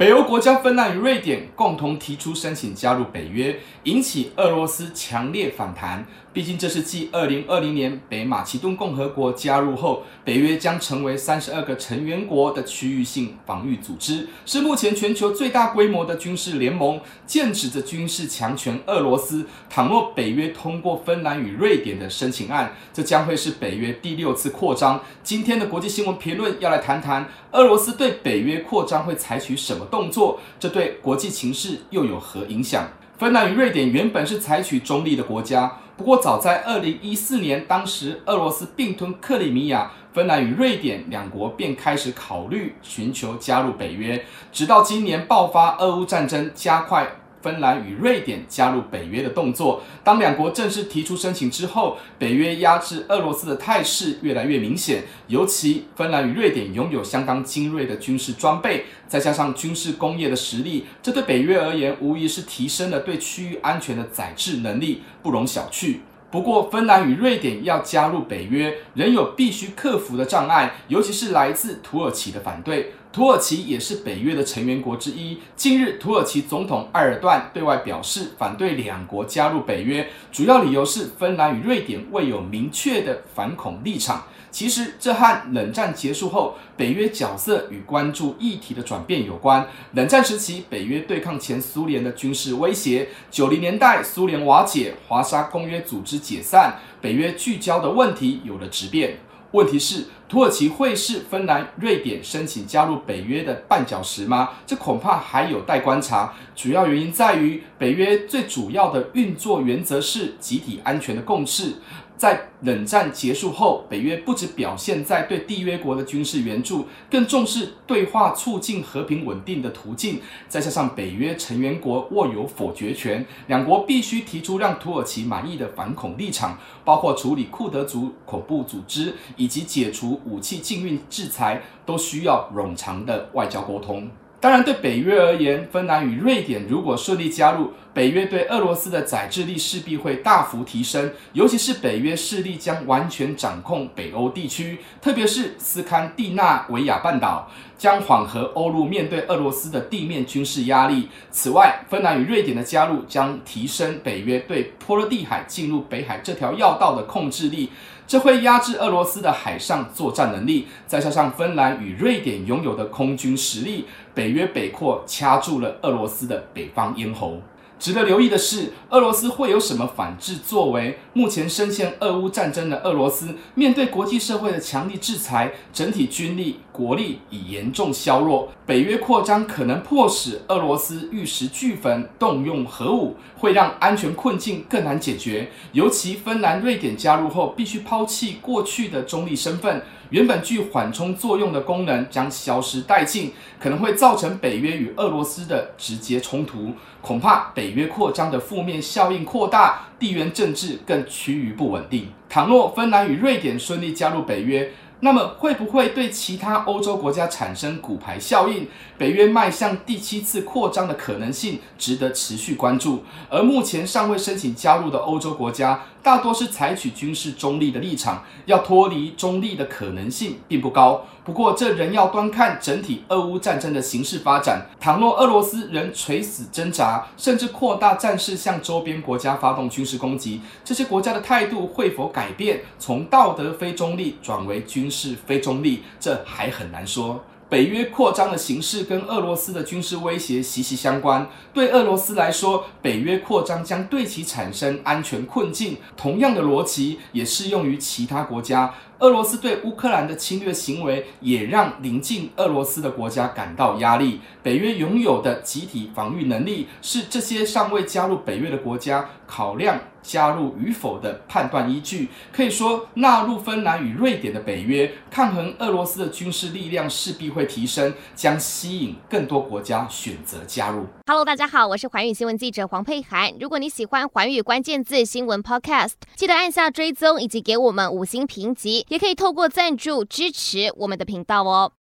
北欧国家芬兰与瑞典共同提出申请加入北约，引起俄罗斯强烈反弹。毕竟这是继2020年北马其顿共和国加入后，北约将成为32个成员国的区域性防御组织，是目前全球最大规模的军事联盟。剑指着军事强权俄罗斯，倘若北约通过芬兰与瑞典的申请案，这将会是北约第六次扩张。今天的国际新闻评论要来谈谈俄罗斯对北约扩张会采取什么动作，这对国际情势又有何影响？芬兰与瑞典原本是采取中立的国家，不过早在二零一四年，当时俄罗斯并吞克里米亚，芬兰与瑞典两国便开始考虑寻求加入北约，直到今年爆发俄乌战争，加快。芬兰与瑞典加入北约的动作，当两国正式提出申请之后，北约压制俄罗斯的态势越来越明显。尤其芬兰与瑞典拥有相当精锐的军事装备，再加上军事工业的实力，这对北约而言无疑是提升了对区域安全的宰制能力，不容小觑。不过，芬兰与瑞典要加入北约，仍有必须克服的障碍，尤其是来自土耳其的反对。土耳其也是北约的成员国之一。近日，土耳其总统埃尔段对外表示反对两国加入北约，主要理由是芬兰与瑞典未有明确的反恐立场。其实，这和冷战结束后北约角色与关注议题的转变有关。冷战时期，北约对抗前苏联的军事威胁；九零年代，苏联瓦解，华沙公约组织解散，北约聚焦的问题有了质变。问题是，土耳其会是芬兰、瑞典申请加入北约的绊脚石吗？这恐怕还有待观察。主要原因在于，北约最主要的运作原则是集体安全的共识。在冷战结束后，北约不只表现在对缔约国的军事援助，更重视对话促进和平稳定的途径。再加上北约成员国握有否决权，两国必须提出让土耳其满意的反恐立场，包括处理库德族恐怖组织以及解除武器禁运制裁，都需要冗长的外交沟通。当然，对北约而言，芬兰与瑞典如果顺利加入，北约对俄罗斯的宰制力势必会大幅提升。尤其是北约势力将完全掌控北欧地区，特别是斯堪的纳维亚半岛，将缓和欧陆面对俄罗斯的地面军事压力。此外，芬兰与瑞典的加入将提升北约对波罗的海进入北海这条要道的控制力。这会压制俄罗斯的海上作战能力，再加上芬兰与瑞典拥有的空军实力，北约北扩掐住了俄罗斯的北方咽喉。值得留意的是，俄罗斯会有什么反制作为？目前深陷俄乌战争的俄罗斯，面对国际社会的强力制裁，整体军力国力已严重削弱。北约扩张可能迫使俄罗斯玉石俱焚，动用核武，会让安全困境更难解决。尤其芬兰、瑞典加入后，必须抛弃过去的中立身份。原本具缓冲作用的功能将消失殆尽，可能会造成北约与俄罗斯的直接冲突。恐怕北约扩张的负面效应扩大，地缘政治更趋于不稳定。倘若芬兰与瑞典顺利加入北约，那么会不会对其他欧洲国家产生骨牌效应？北约迈向第七次扩张的可能性值得持续关注。而目前尚未申请加入的欧洲国家，大多是采取军事中立的立场，要脱离中立的可能性并不高。不过，这仍要端看整体俄乌战争的形势发展。倘若俄罗斯仍垂死挣扎，甚至扩大战事向周边国家发动军事攻击，这些国家的态度会否改变，从道德非中立转为军事非中立，这还很难说。北约扩张的形势跟俄罗斯的军事威胁息息相关。对俄罗斯来说，北约扩张将对其产生安全困境。同样的逻辑也适用于其他国家。俄罗斯对乌克兰的侵略行为也让邻近俄罗斯的国家感到压力。北约拥有的集体防御能力是这些尚未加入北约的国家考量加入与否的判断依据。可以说，纳入芬兰与瑞典的北约，抗衡俄罗斯的军事力量势必会提升，将吸引更多国家选择加入。Hello，大家好，我是环宇新闻记者黄佩涵。如果你喜欢环宇关键字新闻 Podcast，记得按下追踪以及给我们五星评级。也可以透过赞助支持我们的频道哦。